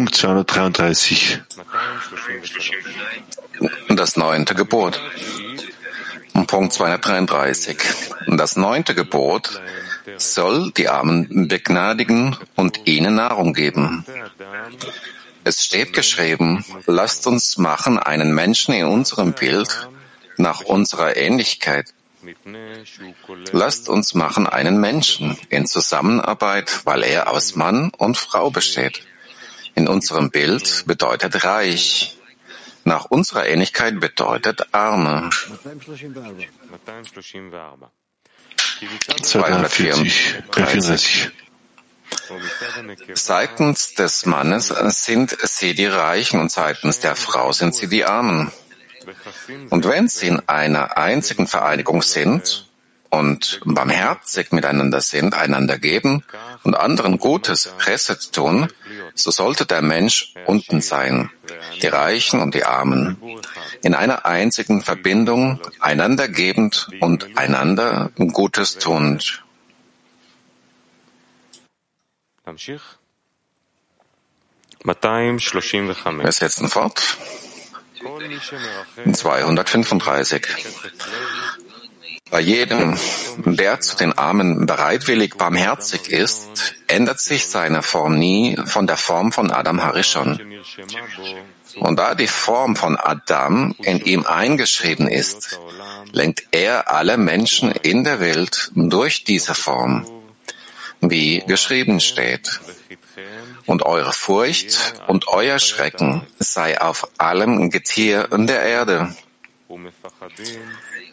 Punkt 233. Das neunte Gebot. Punkt 233. Das neunte Gebot soll die Armen begnadigen und ihnen Nahrung geben. Es steht geschrieben, lasst uns machen einen Menschen in unserem Bild nach unserer Ähnlichkeit. Lasst uns machen einen Menschen in Zusammenarbeit, weil er aus Mann und Frau besteht. In unserem Bild bedeutet reich. Nach unserer Ähnlichkeit bedeutet arme. 234. Seitens des Mannes sind sie die Reichen und seitens der Frau sind sie die Armen. Und wenn sie in einer einzigen Vereinigung sind und barmherzig miteinander sind, einander geben und anderen Gutes, Reset tun, so sollte der Mensch unten sein, die Reichen und die Armen, in einer einzigen Verbindung, einander gebend und einander Gutes tunend. Wir setzen fort. 235. Bei jedem, der zu den Armen bereitwillig barmherzig ist, ändert sich seine Form nie von der Form von Adam Harishon. Und da die Form von Adam in ihm eingeschrieben ist, lenkt er alle Menschen in der Welt durch diese Form, wie geschrieben steht. Und eure Furcht und euer Schrecken sei auf allem Getier der Erde.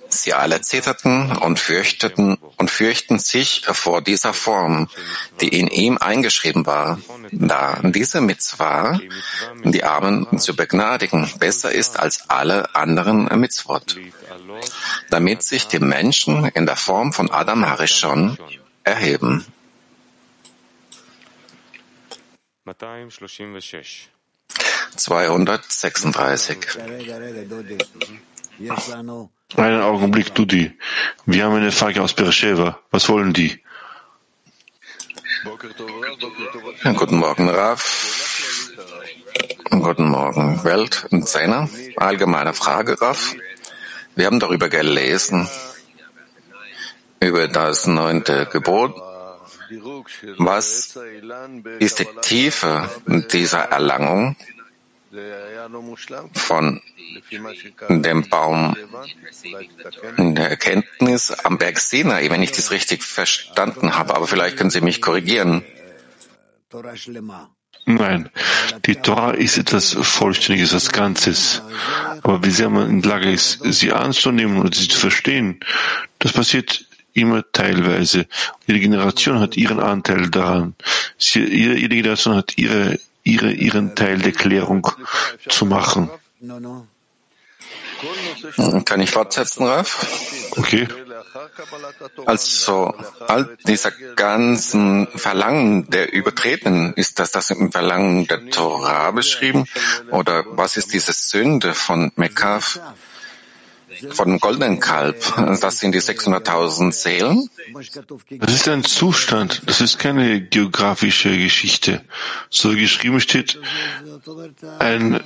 Sie alle zitterten und fürchteten und fürchten sich vor dieser Form, die in ihm eingeschrieben war, da diese Mitzvah, die Armen zu begnadigen, besser ist als alle anderen Mitzvot, damit sich die Menschen in der Form von Adam Harishon erheben. 236. Einen Augenblick, Dudi. Wir haben eine Frage aus Beersheba. Was wollen die? Guten Morgen, Raf. Guten Morgen, Welt und Zehner. Allgemeine Frage, Raf. Wir haben darüber gelesen, über das neunte Gebot. Was ist die Tiefe dieser Erlangung von dem Baum der Erkenntnis am Berg Sinai, wenn ich das richtig verstanden habe. Aber vielleicht können Sie mich korrigieren. Nein, die Torah ist etwas Vollständiges, etwas Ganzes. Aber wie sehr man in der Lage ist, sie anzunehmen und sie zu verstehen, das passiert immer teilweise. Jede Generation hat ihren Anteil daran. Sie, jede, jede Generation hat ihre, ihre, ihren Teil der Klärung zu machen. Kann ich fortsetzen, Raf? Okay. Also, all dieser ganzen Verlangen der Übertretenen, ist das das im Verlangen der Torah beschrieben? Oder was ist diese Sünde von Mekaf, von dem goldenen Kalb? Das sind die 600.000 Seelen? Das ist ein Zustand, das ist keine geografische Geschichte. So geschrieben steht, ein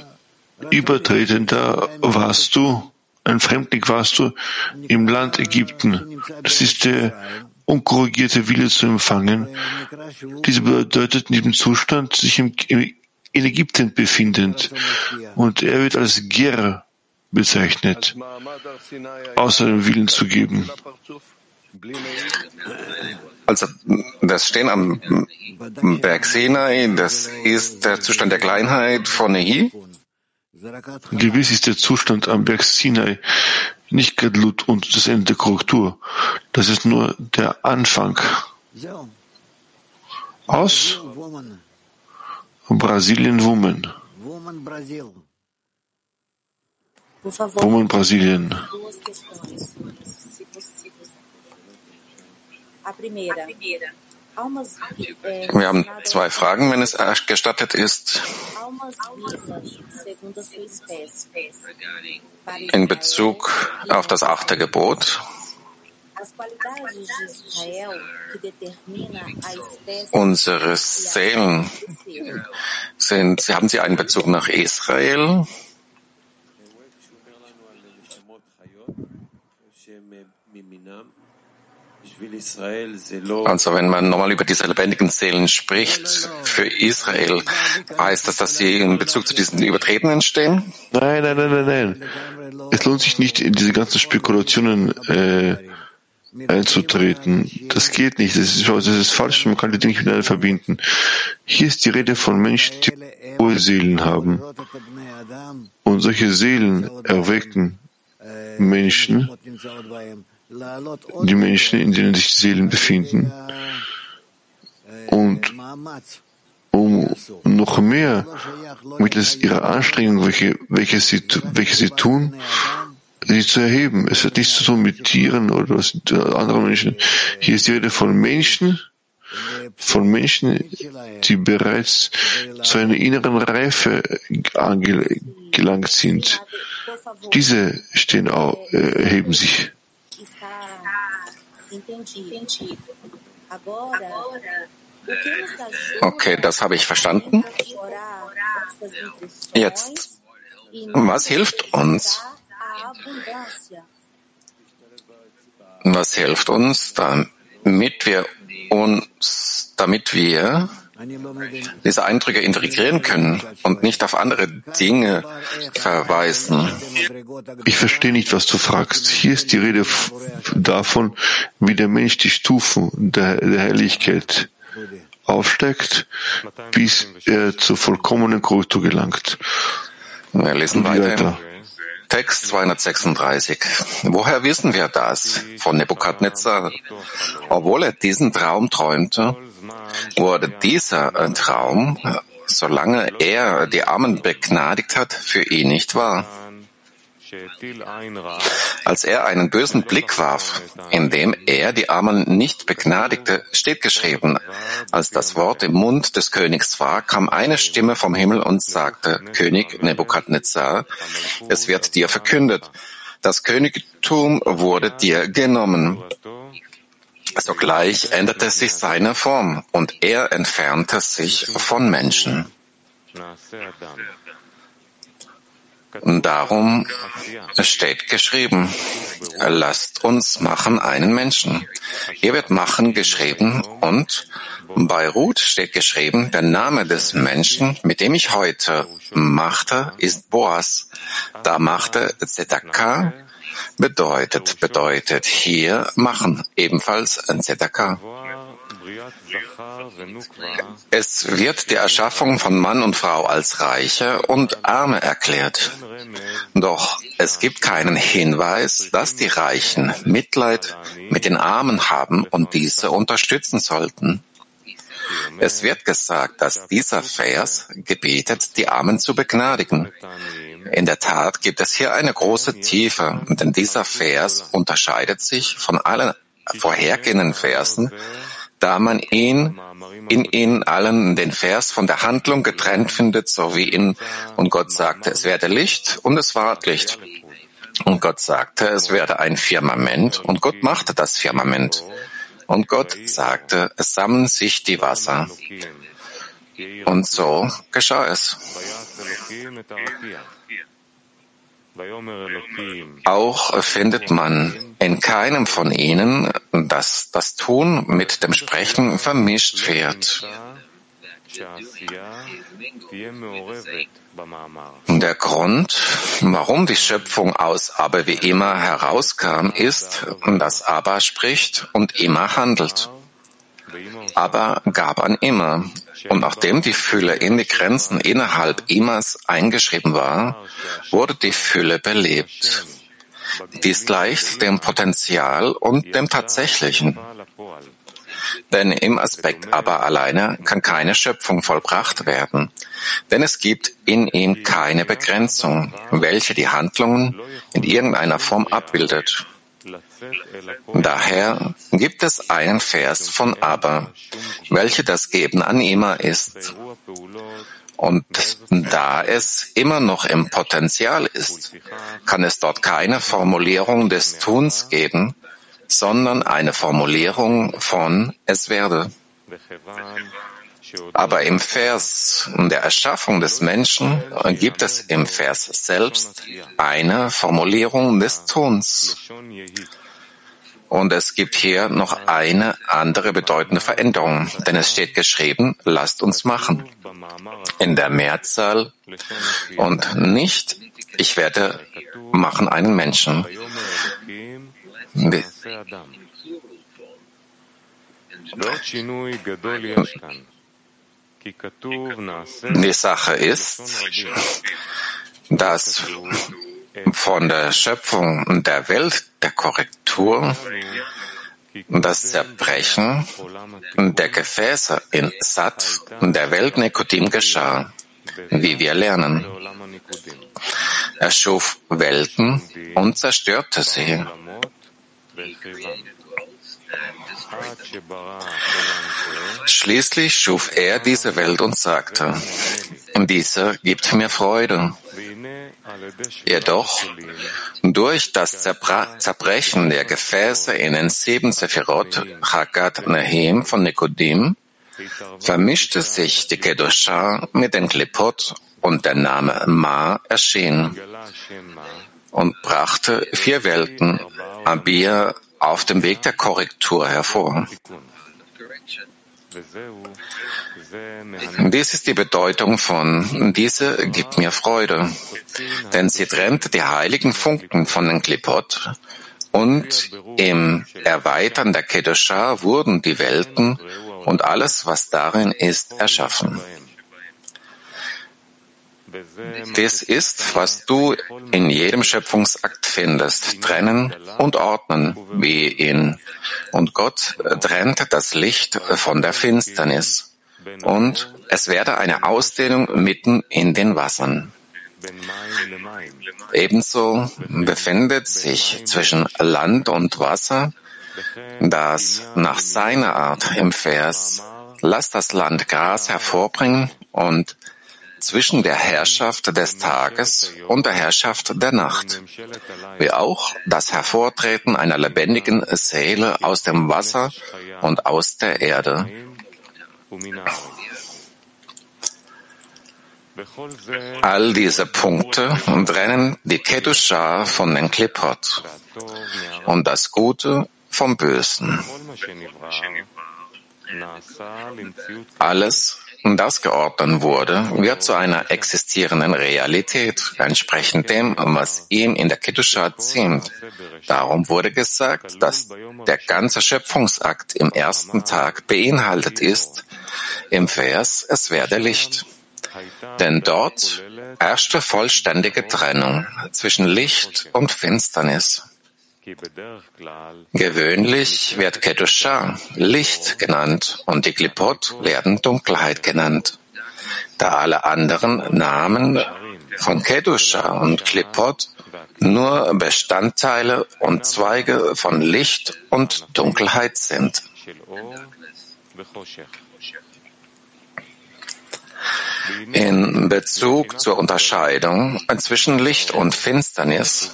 Übertretender warst du, ein Fremdling warst du im Land Ägypten. Das ist der unkorrigierte Wille zu empfangen. Diese bedeutet in diesem Zustand sich im, in Ägypten befindend. Und er wird als Ger bezeichnet, außer dem Willen zu geben. Also das Stehen am Berg Sinai, das ist der Zustand der Kleinheit von Nehi. Gewiss ist der Zustand am Berg Sinai nicht Gadlut und das Ende der Korrektur. Das ist nur der Anfang. Aus Brasilien Woman. Woman Brasilien. Wir haben zwei Fragen, wenn es gestattet ist. In Bezug auf das achte Gebot. Unsere Seelen sind, haben Sie einen Bezug nach Israel? Also wenn man nochmal über diese lebendigen Seelen spricht, für Israel, heißt das, dass sie in Bezug zu diesen Übertretenen stehen? Nein, nein, nein, nein, nein. Es lohnt sich nicht, in diese ganzen Spekulationen äh, einzutreten. Das geht nicht. Das ist, das ist falsch. Man kann die Dinge miteinander verbinden. Hier ist die Rede von Menschen, die hohe Seelen haben. Und solche Seelen erwecken Menschen, die Menschen, in denen sich Seelen befinden. Und um noch mehr mittels ihrer Anstrengung, welche, welche, sie, welche sie tun, sie zu erheben. Es hat nichts zu tun mit Tieren oder anderen Menschen. Hier ist die Rede von Menschen, von Menschen, die bereits zu einer inneren Reife gelangt sind. Diese stehen auch, äh, heben sich. Okay, das habe ich verstanden. Jetzt, was hilft uns? Was hilft uns, damit wir uns, damit wir diese Eindrücke integrieren können und nicht auf andere Dinge verweisen. Ich verstehe nicht, was du fragst. Hier ist die Rede davon, wie der Mensch die Stufen der, der Herrlichkeit aufsteigt, bis er zur vollkommenen Kultur gelangt. Wir lesen weiter. Text 236. Woher wissen wir das? Von Nebukadnezar. Obwohl er diesen Traum träumte, wurde dieser Traum, solange er die Armen begnadigt hat, für ihn nicht wahr. Als er einen bösen Blick warf, indem er die Armen nicht begnadigte, steht geschrieben, als das Wort im Mund des Königs war, kam eine Stimme vom Himmel und sagte, König Nebukadnezar, es wird dir verkündet, das Königtum wurde dir genommen. Sogleich änderte sich seine Form und er entfernte sich von Menschen. Darum steht geschrieben, lasst uns machen einen Menschen. Hier wird machen geschrieben und bei Ruth steht geschrieben, der Name des Menschen, mit dem ich heute machte, ist Boas. Da machte Zedakah bedeutet, bedeutet hier machen, ebenfalls ein Zedakah. Es wird die Erschaffung von Mann und Frau als Reiche und Arme erklärt. Doch es gibt keinen Hinweis, dass die Reichen Mitleid mit den Armen haben und diese unterstützen sollten. Es wird gesagt, dass dieser Vers gebetet, die Armen zu begnadigen. In der Tat gibt es hier eine große Tiefe, denn dieser Vers unterscheidet sich von allen vorhergehenden Versen, da man ihn in ihnen allen den Vers von der Handlung getrennt findet, so wie in und Gott sagte, es werde Licht und es war Licht. Und Gott sagte, es werde ein Firmament und Gott machte das Firmament. Und Gott sagte, es sammeln sich die Wasser. Und so geschah es. Auch findet man in keinem von ihnen, dass das Tun mit dem Sprechen vermischt wird. Der Grund, warum die Schöpfung aus Aber wie immer herauskam, ist, dass Aber spricht und immer handelt. Aber gab an immer. Und nachdem die Fülle in die Grenzen innerhalb Immers eingeschrieben war, wurde die Fülle belebt. Dies gleicht dem Potenzial und dem Tatsächlichen. Denn im Aspekt aber alleine kann keine Schöpfung vollbracht werden, denn es gibt in ihm keine Begrenzung, welche die Handlungen in irgendeiner Form abbildet. Daher gibt es einen Vers von Aber, welche das Geben an Ima ist. Und da es immer noch im Potenzial ist, kann es dort keine Formulierung des Tuns geben, sondern eine Formulierung von es werde. Aber im Vers der Erschaffung des Menschen gibt es im Vers selbst eine Formulierung des Tons. Und es gibt hier noch eine andere bedeutende Veränderung, denn es steht geschrieben, lasst uns machen. In der Mehrzahl und nicht, ich werde machen einen Menschen. Die Sache ist, dass von der Schöpfung der Welt, der Korrektur, das Zerbrechen der Gefäße in Sat der Welt Nikodim geschah, wie wir lernen. Er schuf Welten und zerstörte sie. Schließlich schuf er diese Welt und sagte, diese gibt mir Freude. Jedoch durch das Zerbrechen der Gefäße in den sieben Sephirot Chagat Nehim von Nikodim vermischte sich die Kedusha mit den Klipot und der Name Ma erschien und brachte vier Welten, Abir, auf dem Weg der Korrektur hervor. Dies ist die Bedeutung von diese gibt mir Freude, denn sie trennt die heiligen Funken von den Klipot und im Erweitern der Kedusha wurden die Welten und alles, was darin ist, erschaffen. Dies ist, was du in jedem Schöpfungsakt findest, trennen und ordnen, wie in. Und Gott trennt das Licht von der Finsternis. Und es werde eine Ausdehnung mitten in den Wassern. Ebenso befindet sich zwischen Land und Wasser, das nach seiner Art im Vers, lass das Land Gras hervorbringen und zwischen der Herrschaft des Tages und der Herrschaft der Nacht, wie auch das Hervortreten einer lebendigen Seele aus dem Wasser und aus der Erde. All diese Punkte trennen die Kedusha von den Klippot und das Gute vom Bösen. Alles, das geordnet wurde, wird zu einer existierenden Realität, entsprechend dem, was ihm in der Kedusha ziemt. Darum wurde gesagt, dass der ganze Schöpfungsakt im ersten Tag beinhaltet ist, im Vers, es werde Licht. Denn dort herrschte vollständige Trennung zwischen Licht und Finsternis. Gewöhnlich wird Kedusha Licht genannt und die Klipot werden Dunkelheit genannt, da alle anderen Namen von Kedusha und Klipot nur Bestandteile und Zweige von Licht und Dunkelheit sind. In Bezug zur Unterscheidung zwischen Licht und Finsternis,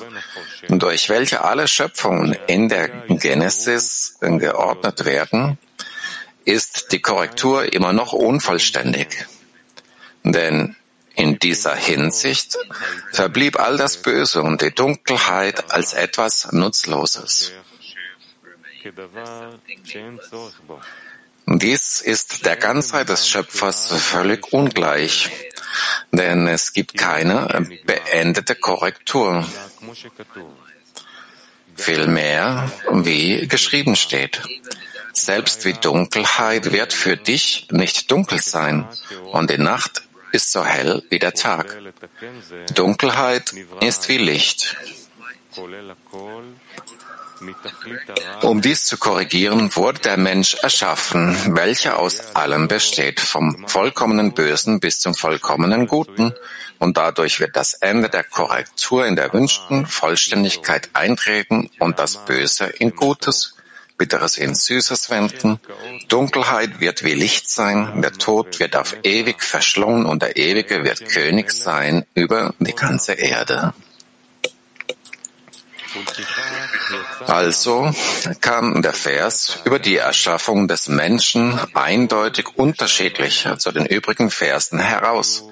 durch welche alle Schöpfungen in der Genesis geordnet werden, ist die Korrektur immer noch unvollständig. Denn in dieser Hinsicht verblieb all das Böse und die Dunkelheit als etwas Nutzloses. Dies ist der Ganzheit des Schöpfers völlig ungleich, denn es gibt keine beendete Korrektur. Vielmehr, wie geschrieben steht, selbst wie Dunkelheit wird für dich nicht dunkel sein und die Nacht ist so hell wie der Tag. Dunkelheit ist wie Licht. Um dies zu korrigieren, wurde der Mensch erschaffen, welcher aus allem besteht, vom vollkommenen Bösen bis zum vollkommenen Guten, und dadurch wird das Ende der Korrektur in der wünschten Vollständigkeit eintreten und das Böse in Gutes, Bitteres in Süßes wenden. Dunkelheit wird wie Licht sein, der Tod wird auf ewig verschlungen und der Ewige wird König sein über die ganze Erde. Also kam der Vers über die Erschaffung des Menschen eindeutig unterschiedlich zu den übrigen Versen heraus,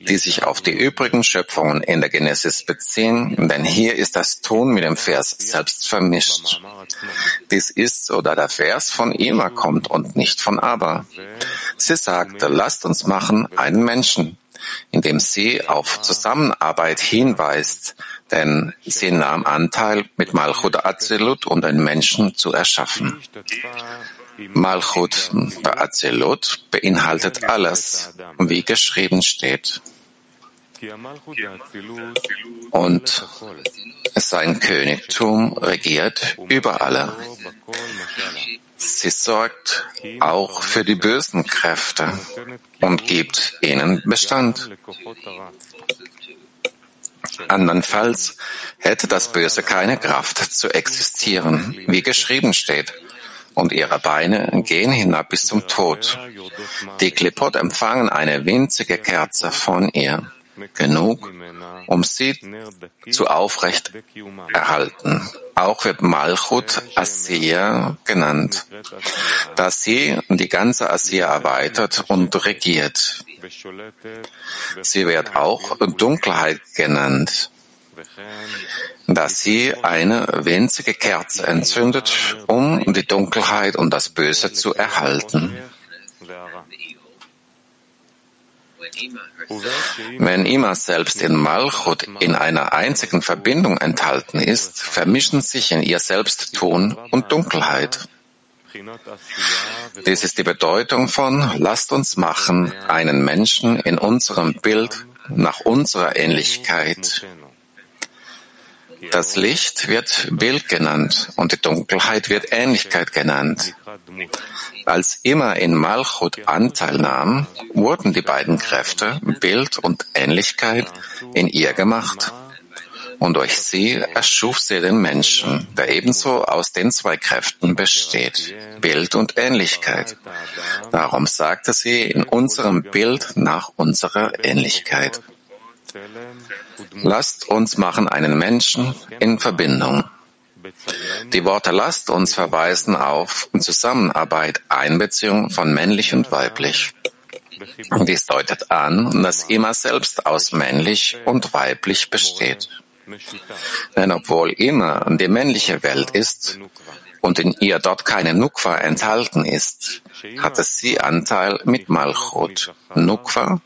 die sich auf die übrigen Schöpfungen in der Genesis beziehen, denn hier ist das Ton mit dem Vers selbst vermischt. Dies ist so, da der Vers von Ima kommt und nicht von Aber. Sie sagte, lasst uns machen einen Menschen, indem sie auf Zusammenarbeit hinweist, denn sie nahm Anteil mit Malchut Azelut, um den Menschen zu erschaffen. Malchut Azelut beinhaltet alles, wie geschrieben steht. Und sein Königtum regiert über alle. Sie sorgt auch für die bösen Kräfte und gibt ihnen Bestand. Andernfalls hätte das Böse keine Kraft zu existieren, wie geschrieben steht, und ihre Beine gehen hinab bis zum Tod. Die Klippot empfangen eine winzige Kerze von ihr genug, um sie zu aufrecht erhalten. Auch wird Malchut Asir genannt, da sie die ganze Asir erweitert und regiert. Sie wird auch Dunkelheit genannt, da sie eine winzige Kerze entzündet, um die Dunkelheit und das Böse zu erhalten. Wenn Ima selbst in Malchut in einer einzigen Verbindung enthalten ist, vermischen sich in ihr selbst Ton und Dunkelheit. Dies ist die Bedeutung von Lasst uns machen einen Menschen in unserem Bild nach unserer Ähnlichkeit. Das Licht wird Bild genannt und die Dunkelheit wird Ähnlichkeit genannt. Als immer in Malchut Anteil nahm, wurden die beiden Kräfte Bild und Ähnlichkeit in ihr gemacht. Und durch sie erschuf sie den Menschen, der ebenso aus den zwei Kräften besteht, Bild und Ähnlichkeit. Darum sagte sie in unserem Bild nach unserer Ähnlichkeit. Lasst uns machen einen Menschen in Verbindung. Die Worte lasst uns verweisen auf Zusammenarbeit, Einbeziehung von männlich und weiblich. Dies deutet an, dass immer selbst aus männlich und weiblich besteht. Denn obwohl immer die männliche Welt ist und in ihr dort keine Nukwa enthalten ist, hatte sie Anteil mit Malchut. Nukwa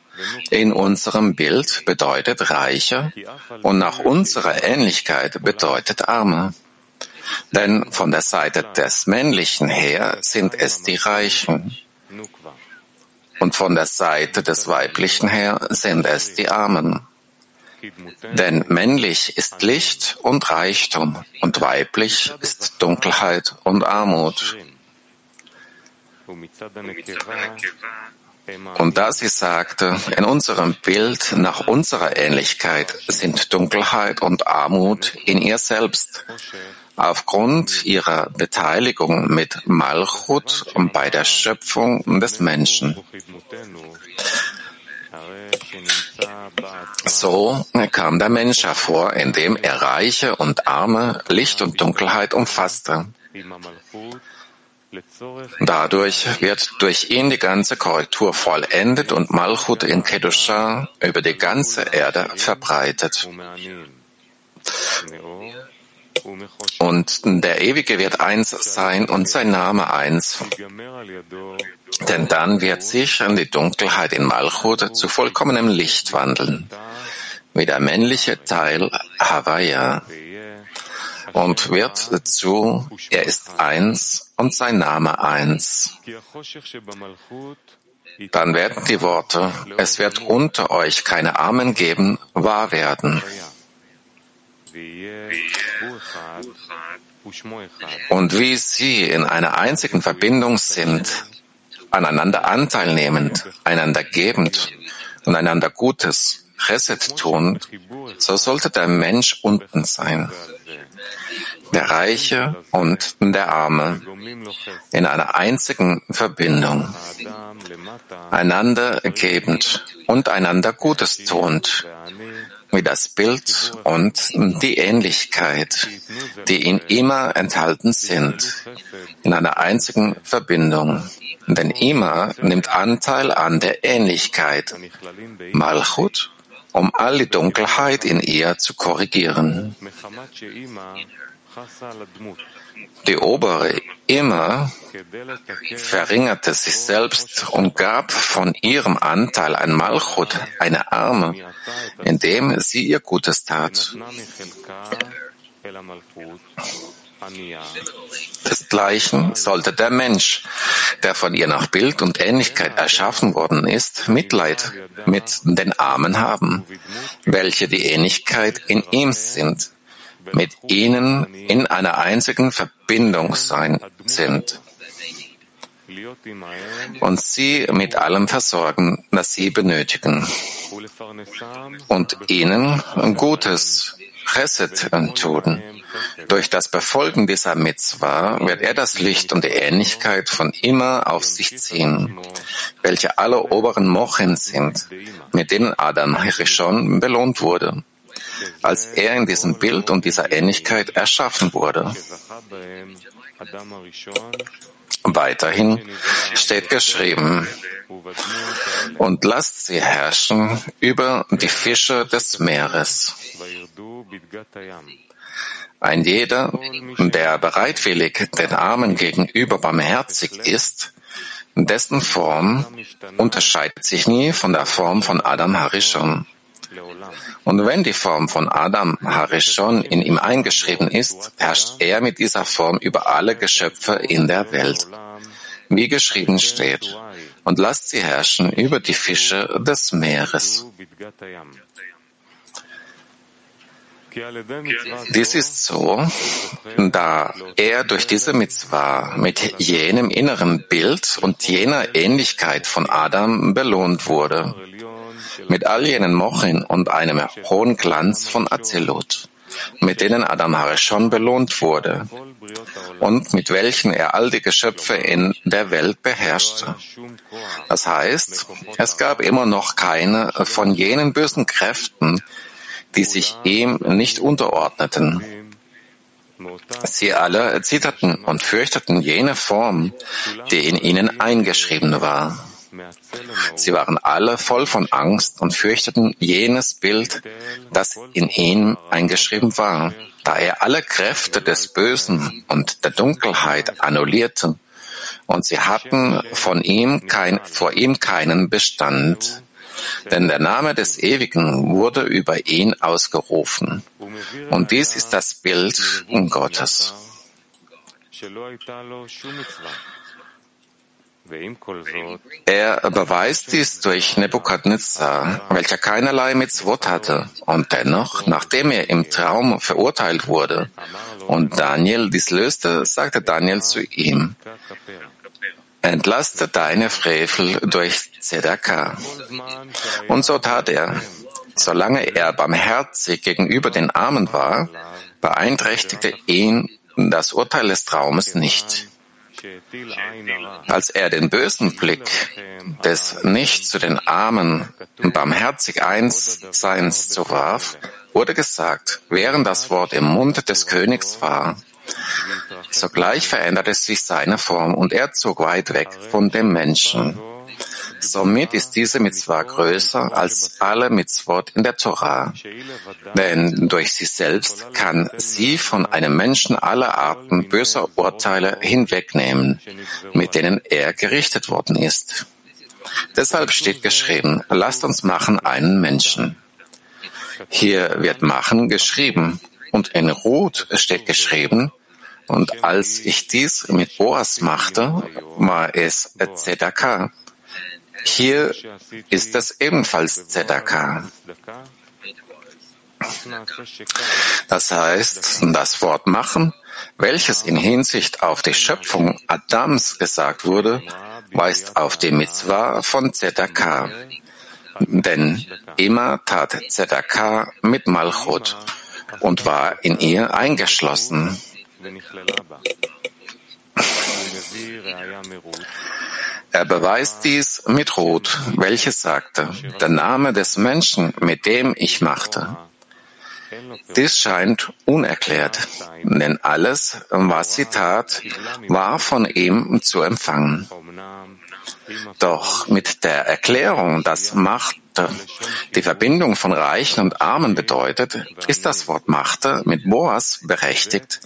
in unserem Bild bedeutet Reiche und nach unserer Ähnlichkeit bedeutet Arme. Denn von der Seite des Männlichen her sind es die Reichen. Und von der Seite des Weiblichen her sind es die Armen. Denn männlich ist Licht und Reichtum und weiblich ist Dunkelheit und Armut. Und da sie sagte, in unserem Bild nach unserer Ähnlichkeit sind Dunkelheit und Armut in ihr selbst, aufgrund ihrer Beteiligung mit Malchut bei der Schöpfung des Menschen. So kam der Mensch hervor, indem er Reiche und Arme, Licht und Dunkelheit umfasste. Dadurch wird durch ihn die ganze Korrektur vollendet und Malchut in Kedusha über die ganze Erde verbreitet. Und der Ewige wird eins sein und sein Name eins. Denn dann wird sich die Dunkelheit in Malchut zu vollkommenem Licht wandeln, wie der männliche Teil Hawaii und wird zu, er ist eins und sein Name eins. Dann werden die Worte, es wird unter euch keine Armen geben, wahr werden. Und wie sie in einer einzigen Verbindung sind, aneinander Anteil nehmend, einander gebend und einander Gutes, Reset tun, so sollte der Mensch unten sein der Reiche und der Arme in einer einzigen Verbindung, einander gebend und einander Gutes tuend, wie das Bild und die Ähnlichkeit, die in immer enthalten sind, in einer einzigen Verbindung. Denn immer nimmt Anteil an der Ähnlichkeit, Malchut, um all die Dunkelheit in ihr zu korrigieren. Die obere immer verringerte sich selbst und gab von ihrem Anteil an Malchut eine Arme, indem sie ihr Gutes tat. Desgleichen sollte der Mensch, der von ihr nach Bild und Ähnlichkeit erschaffen worden ist, Mitleid mit den Armen haben, welche die Ähnlichkeit in ihm sind mit ihnen in einer einzigen Verbindung sein sind. Und sie mit allem versorgen, das sie benötigen. Und ihnen Gutes, Chesed tun. Durch das Befolgen dieser Mitzvah wird er das Licht und die Ähnlichkeit von immer auf sich ziehen, welche alle oberen Mochen sind, mit denen Adam Hirishon belohnt wurde als er in diesem Bild und dieser Ähnlichkeit erschaffen wurde. Weiterhin steht geschrieben, und lasst sie herrschen über die Fische des Meeres. Ein jeder, der bereitwillig den Armen gegenüber barmherzig ist, dessen Form unterscheidet sich nie von der Form von Adam Harishon. Und wenn die Form von Adam Harishon in ihm eingeschrieben ist, herrscht er mit dieser Form über alle Geschöpfe in der Welt. Wie geschrieben steht, und lasst sie herrschen über die Fische des Meeres. Dies ist so, da er durch diese Mitzvah mit jenem inneren Bild und jener Ähnlichkeit von Adam belohnt wurde mit all jenen Mochin und einem hohen Glanz von Azilut, mit denen Adam Harishon belohnt wurde und mit welchen er all die Geschöpfe in der Welt beherrschte. Das heißt, es gab immer noch keine von jenen bösen Kräften, die sich ihm nicht unterordneten. Sie alle zitterten und fürchteten jene Form, die in ihnen eingeschrieben war. Sie waren alle voll von Angst und fürchteten jenes Bild, das in ihm eingeschrieben war, da er alle Kräfte des Bösen und der Dunkelheit annullierte, und sie hatten von ihm kein, vor ihm keinen Bestand. Denn der Name des Ewigen wurde über ihn ausgerufen. Und dies ist das Bild Gottes. Er beweist dies durch Nebukadnezar, welcher keinerlei Mitzvot hatte. Und dennoch, nachdem er im Traum verurteilt wurde und Daniel dies löste, sagte Daniel zu ihm, entlaste deine Frevel durch Zedaka. Und so tat er. Solange er barmherzig gegenüber den Armen war, beeinträchtigte ihn das Urteil des Traumes nicht. Als er den bösen Blick des nicht zu den Armen barmherzig Einsseins zuwarf, wurde gesagt, während das Wort im Mund des Königs war, sogleich veränderte sich seine Form und er zog weit weg von dem Menschen. Somit ist diese Mitzvah größer als alle Mitzvot in der Torah. Denn durch sie selbst kann sie von einem Menschen alle Arten böser Urteile hinwegnehmen, mit denen er gerichtet worden ist. Deshalb steht geschrieben, lasst uns machen einen Menschen. Hier wird machen geschrieben und in Ruth steht geschrieben, und als ich dies mit Boas machte, war es Zedakah. Hier ist es ebenfalls Zedaka. Das heißt, das Wort machen, welches in Hinsicht auf die Schöpfung Adams gesagt wurde, weist auf die Mitzvah von Zedaka. Denn immer tat Zedaka mit Malchut und war in ihr eingeschlossen. Er beweist dies mit Ruth, welches sagte, der Name des Menschen, mit dem ich machte. Dies scheint unerklärt, denn alles, was sie tat, war von ihm zu empfangen. Doch mit der Erklärung, dass Macht die Verbindung von Reichen und Armen bedeutet, ist das Wort Machte mit Boas berechtigt,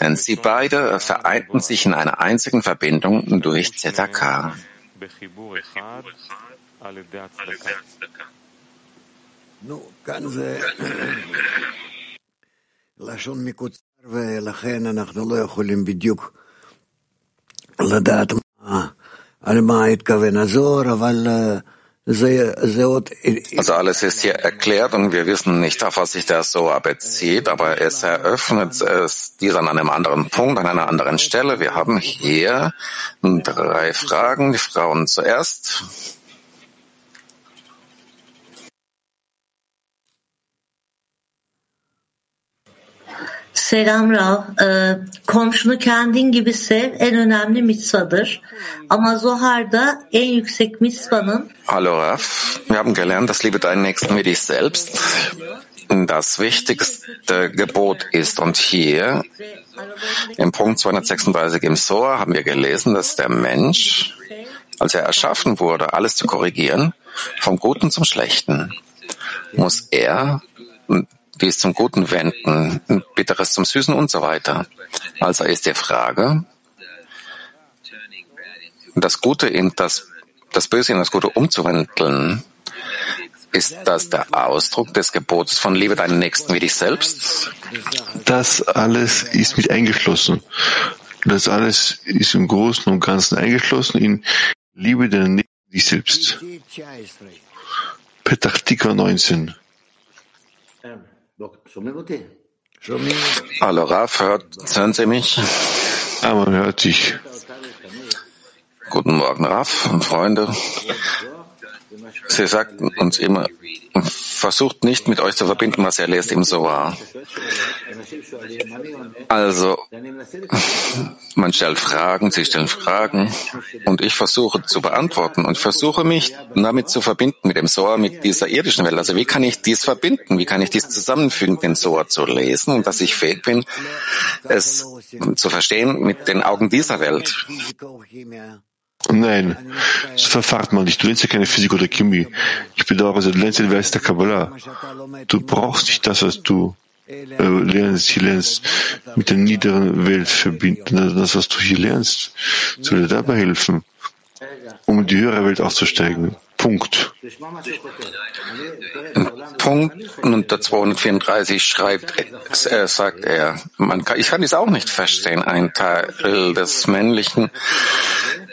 denn sie beide vereinten sich in einer einzigen Verbindung durch Zedakah. Also alles ist hier erklärt und wir wissen nicht, auf was sich der Soa bezieht, aber es eröffnet es dies an einem anderen Punkt, an einer anderen Stelle. Wir haben hier drei Fragen. Die Frauen zuerst. Selam Rav. Ee, komşunu kendin gibi sev en önemli mitzvadır. Ama Zohar'da en yüksek mitzvanın Hallo Rav, wir haben gelernt, dass Liebe deinen Nächsten wie dich selbst das wichtigste Gebot ist. Und hier im Punkt 236 im Soa haben wir gelesen, dass der Mensch, als er erschaffen wurde, alles zu korrigieren, vom Guten zum Schlechten, muss er dies zum Guten wenden, Bitteres zum Süßen und so weiter. Also ist die Frage, das Gute in das, das Böse in das Gute umzuwandeln, ist das der Ausdruck des Gebots von Liebe deinen Nächsten wie dich selbst? Das alles ist mit eingeschlossen. Das alles ist im Großen und Ganzen eingeschlossen in Liebe deinen Nächsten wie dich selbst. Petachtika 19. Hallo Raf, hört, hören Sie mich? Ah, man hört dich. Guten Morgen, Raf und Freunde. Sie sagten uns immer, versucht nicht mit euch zu verbinden, was er lest im Soar. Also, man stellt Fragen, sie stellen Fragen und ich versuche zu beantworten und versuche mich damit zu verbinden mit dem Soar, mit dieser irdischen Welt. Also wie kann ich dies verbinden? Wie kann ich dies zusammenfügen, den Soar zu lesen und dass ich fähig bin, es zu verstehen mit den Augen dieser Welt? Nein, so verfahrt man nicht. Du lernst ja keine Physik oder Chemie. Ich bedauere, du lernst den Weis der Kabbalah. Du brauchst nicht das, was du äh, lernst, hier lernst, mit der niederen Welt verbinden. Also das, was du hier lernst, soll dir dabei helfen, um in die höhere Welt aufzusteigen. Punkt. Punkt unter 234 schreibt, äh, sagt er, man kann, ich kann dies auch nicht verstehen. Ein Teil des Männlichen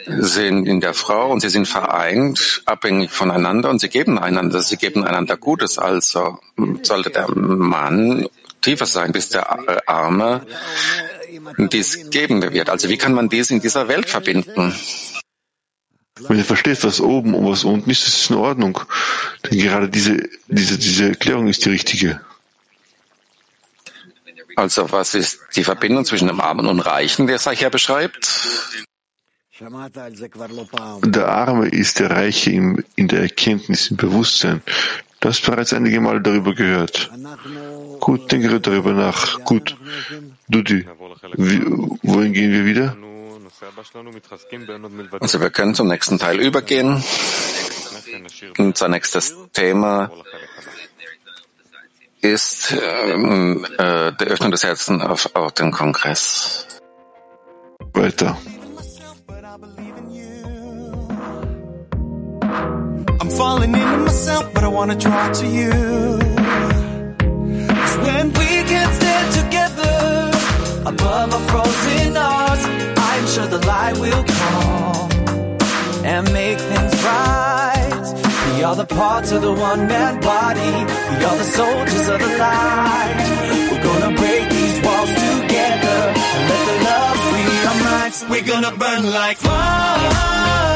sind in der Frau und sie sind vereint, abhängig voneinander und sie geben einander, sie geben einander Gutes. Also sollte der Mann tiefer sein, bis der Arme dies geben wird. Also wie kann man dies in dieser Welt verbinden? Wenn du verstehst, was oben und was unten ist, ist es in Ordnung. Denn gerade diese, diese, diese Erklärung ist die richtige. Also was ist die Verbindung zwischen dem Armen und Reichen, der es hier beschreibt? Der Arme ist der Reiche im, in der Erkenntnis, im Bewusstsein. Du hast bereits einige Male darüber gehört. Gut, denke darüber nach. Gut. Dudi, wie, wohin gehen wir wieder? Also wir können zum nächsten Teil übergehen. Unser nächstes Thema ist ähm, äh, die Öffnung des Herzens auf, auf den Kongress. Weiter. Falling into myself, but I wanna draw to you. Cause when we can stand together above our frozen hearts, I'm sure the light will come and make things right. We are the parts of the one man body. We are the soldiers of the light. We're gonna break these walls together and let the love free our minds. We're gonna burn like fire,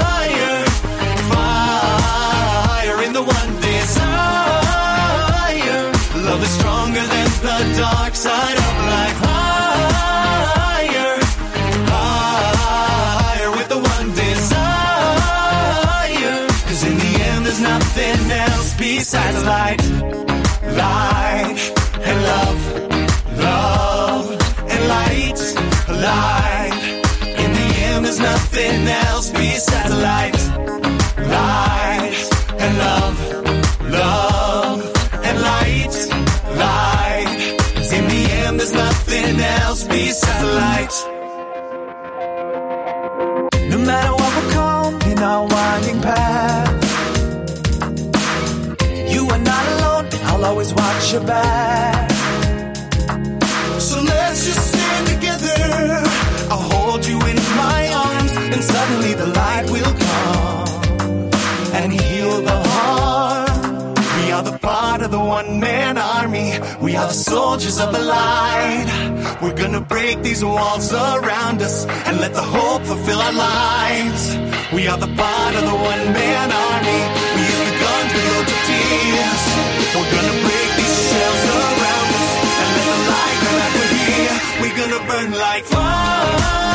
in the one desire. Love is stronger than the dark side of life. Higher, higher with the one desire. In the end, there's nothing else besides light, light, and love, love, and light, light. In the end, there's nothing else besides light, light and love, love and light, light. in the end, there's nothing else besides light. No matter what will come in our winding path, you are not alone. I'll always watch your back. So let's just stand together. I'll hold you in my arms, and suddenly the light will come and part of the one man army. We are the soldiers of the light. We're gonna break these walls around us and let the hope fulfill our lives. We are the part of the one man army. We use the guns, we load the tears. We're gonna break these shells around us and let the light come we're here. We're gonna burn like fire,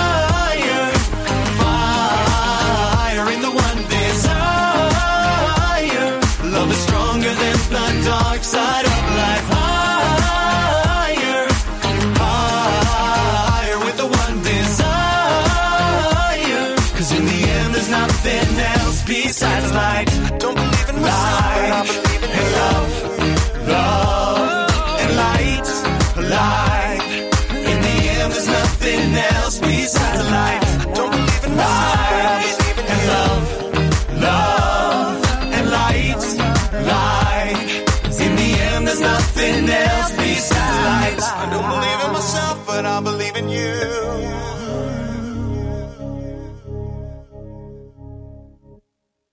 dark side of life. Higher, higher with the one desire. Cause in the end, there's nothing else besides light. I believe in you.